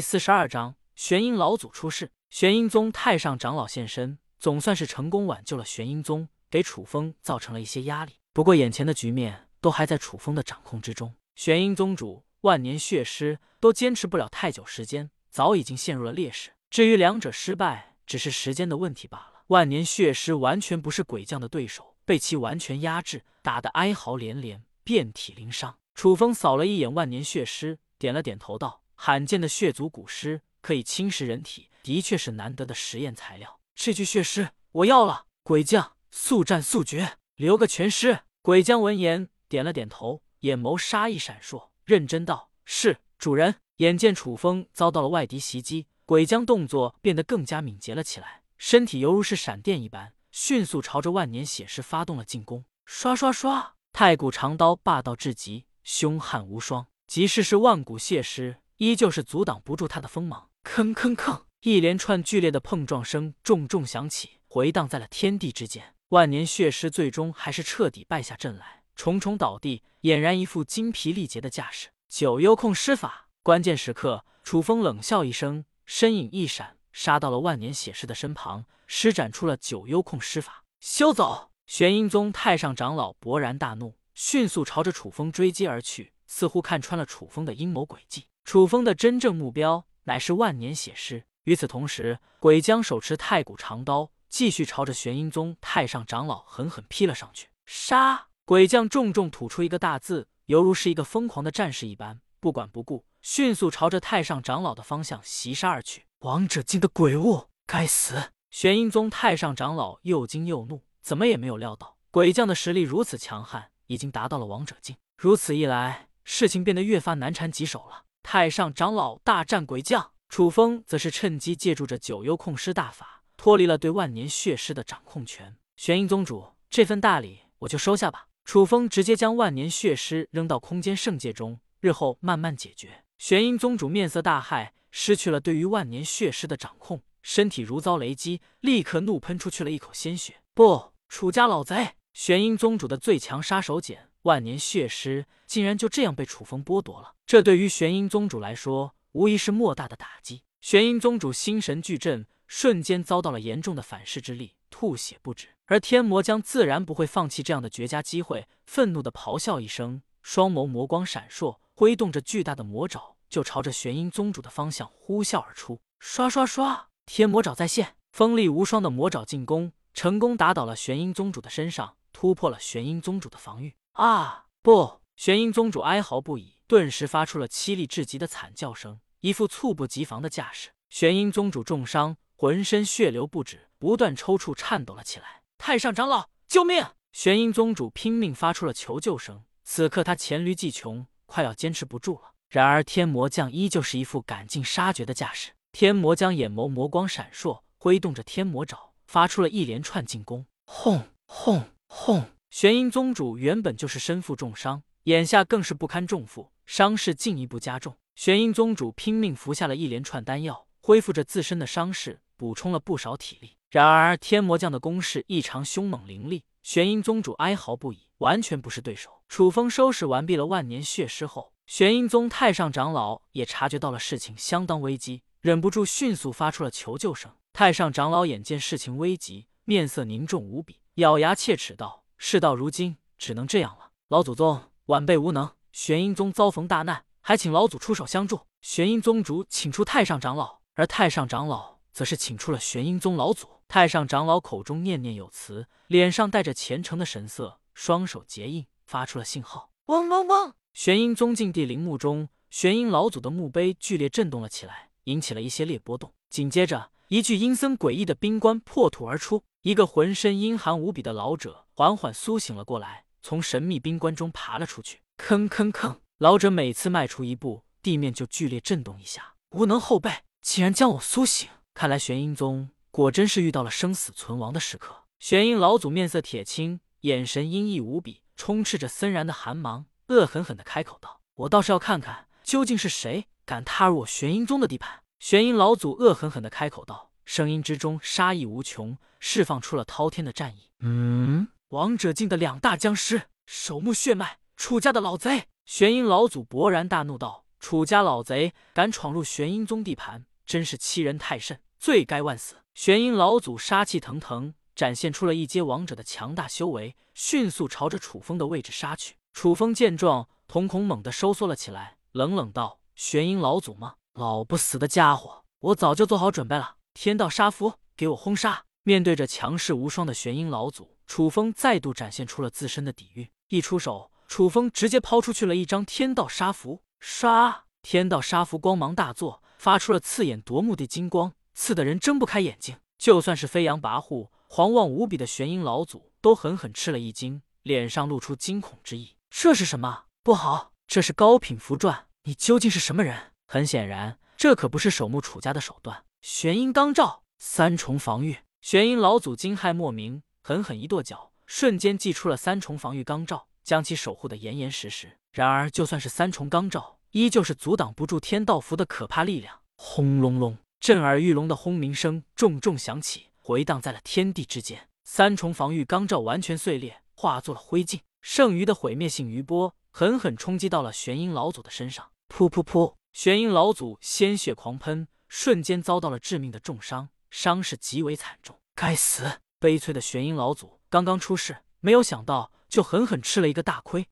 第四十二章玄阴老祖出世，玄阴宗太上长老现身，总算是成功挽救了玄阴宗，给楚风造成了一些压力。不过眼前的局面都还在楚风的掌控之中，玄阴宗主、万年血尸都坚持不了太久时间，早已经陷入了劣势。至于两者失败，只是时间的问题罢了。万年血尸完全不是鬼将的对手，被其完全压制，打得哀嚎连连，遍体鳞伤。楚风扫了一眼万年血尸，点了点头道。罕见的血族古尸可以侵蚀人体，的确是难得的实验材料。这具血尸我要了，鬼将速战速决，留个全尸。鬼将闻言点了点头，眼眸杀意闪烁，认真道：“是主人。”眼见楚风遭到了外敌袭击，鬼将动作变得更加敏捷了起来，身体犹如是闪电一般，迅速朝着万年血尸发动了进攻。刷刷刷，太古长刀霸道至极，凶悍无双，即使是万古血尸。依旧是阻挡不住他的锋芒，吭吭吭，一连串剧烈的碰撞声重重响起，回荡在了天地之间。万年血尸最终还是彻底败下阵来，重重倒地，俨然一副精疲力竭的架势。九幽控尸法，关键时刻，楚风冷笑一声，身影一闪，杀到了万年血尸的身旁，施展出了九幽控尸法。休走！玄阴宗太上长老勃然大怒，迅速朝着楚风追击而去，似乎看穿了楚风的阴谋诡计。楚风的真正目标乃是万年血尸。与此同时，鬼将手持太古长刀，继续朝着玄阴宗太上长老狠狠劈了上去。杀！鬼将重重吐出一个大字，犹如是一个疯狂的战士一般，不管不顾，迅速朝着太上长老的方向袭杀而去。王者境的鬼物，该死！玄阴宗太上长老又惊又怒，怎么也没有料到鬼将的实力如此强悍，已经达到了王者境。如此一来，事情变得越发难缠棘手了。太上长老大战鬼将，楚风则是趁机借助着九幽控尸大法，脱离了对万年血尸的掌控权。玄阴宗主，这份大礼我就收下吧。楚风直接将万年血尸扔到空间圣界中，日后慢慢解决。玄阴宗主面色大骇，失去了对于万年血尸的掌控，身体如遭雷击，立刻怒喷出去了一口鲜血。不，楚家老贼！玄阴宗主的最强杀手锏。万年血尸竟然就这样被楚风剥夺了，这对于玄阴宗主来说无疑是莫大的打击。玄阴宗主心神俱震，瞬间遭到了严重的反噬之力，吐血不止。而天魔将自然不会放弃这样的绝佳机会，愤怒的咆哮一声，双眸魔光闪烁，挥动着巨大的魔爪，就朝着玄阴宗主的方向呼啸而出。刷刷刷，天魔爪再现，锋利无双的魔爪进攻，成功打倒了玄阴宗主的身上，突破了玄阴宗主的防御。啊！不！玄阴宗主哀嚎不已，顿时发出了凄厉至极的惨叫声，一副猝不及防的架势。玄阴宗主重伤，浑身血流不止，不断抽搐，颤抖了起来。太上长老，救命！玄阴宗主拼命发出了求救声。此刻他黔驴技穷，快要坚持不住了。然而天魔将依旧是一副赶尽杀绝的架势。天魔将眼眸魔光闪烁，挥动着天魔爪，发出了一连串进攻。轰轰轰！玄阴宗主原本就是身负重伤，眼下更是不堪重负，伤势进一步加重。玄阴宗主拼命服下了一连串丹药，恢复着自身的伤势，补充了不少体力。然而天魔将的攻势异常凶猛凌厉，玄阴宗主哀嚎不已，完全不是对手。楚风收拾完毕了万年血尸后，玄阴宗太上长老也察觉到了事情相当危机，忍不住迅速发出了求救声。太上长老眼见事情危急，面色凝重无比，咬牙切齿道。事到如今，只能这样了。老祖宗，晚辈无能，玄阴宗遭逢大难，还请老祖出手相助。玄阴宗主请出太上长老，而太上长老则是请出了玄阴宗老祖。太上长老口中念念有词，脸上带着虔诚的神色，双手结印，发出了信号。嗡嗡嗡！玄阴宗禁地陵墓中，玄阴老祖的墓碑剧烈震动了起来，引起了一些裂波动。紧接着，一具阴森诡异的冰棺破土而出。一个浑身阴寒无比的老者缓缓苏醒了过来，从神秘冰棺中爬了出去。吭吭吭，老者每次迈出一步，地面就剧烈震动一下。无能后辈竟然将我苏醒，看来玄阴宗果真是遇到了生死存亡的时刻。玄阴老祖面色铁青，眼神阴翳无比，充斥着森然的寒芒，恶狠狠地开口道：“我倒是要看看，究竟是谁敢踏入我玄阴宗的地盘。”玄阴老祖恶狠狠地开口道。声音之中杀意无穷，释放出了滔天的战意。嗯，王者境的两大僵尸，守墓血脉，楚家的老贼！玄阴老祖勃然大怒道：“楚家老贼敢闯入玄阴宗地盘，真是欺人太甚，罪该万死！玄阴老祖杀气腾腾，展现出了一阶王者的强大修为，迅速朝着楚风的位置杀去。楚风见状，瞳孔猛地收缩了起来，冷冷道：“玄阴老祖吗？老不死的家伙，我早就做好准备了。天道杀符，给我轰杀！”面对着强势无双的玄阴老祖，楚风再度展现出了自身的底蕴。一出手，楚风直接抛出去了一张天道杀符，唰！天道杀符光芒大作，发出了刺眼夺目的金光，刺得人睁不开眼睛。就算是飞扬跋扈、狂妄无比的玄阴老祖，都狠狠吃了一惊，脸上露出惊恐之意。这是什么？不好，这是高品符篆！你究竟是什么人？很显然，这可不是守墓楚家的手段。玄阴罡罩，三重防御。玄阴老祖惊骇莫名，狠狠一跺脚，瞬间祭出了三重防御罡罩，将其守护的严严实实。然而，就算是三重罡罩，依旧是阻挡不住天道符的可怕力量。轰隆隆，震耳欲聋的轰鸣声重重响起，回荡在了天地之间。三重防御罡罩完全碎裂，化作了灰烬。剩余的毁灭性余波狠狠冲击到了玄阴老祖的身上，噗噗噗！玄阴老祖鲜血狂喷，瞬间遭到了致命的重伤。伤势极为惨重，该死！悲催的玄阴老祖刚刚出世，没有想到就狠狠吃了一个大亏。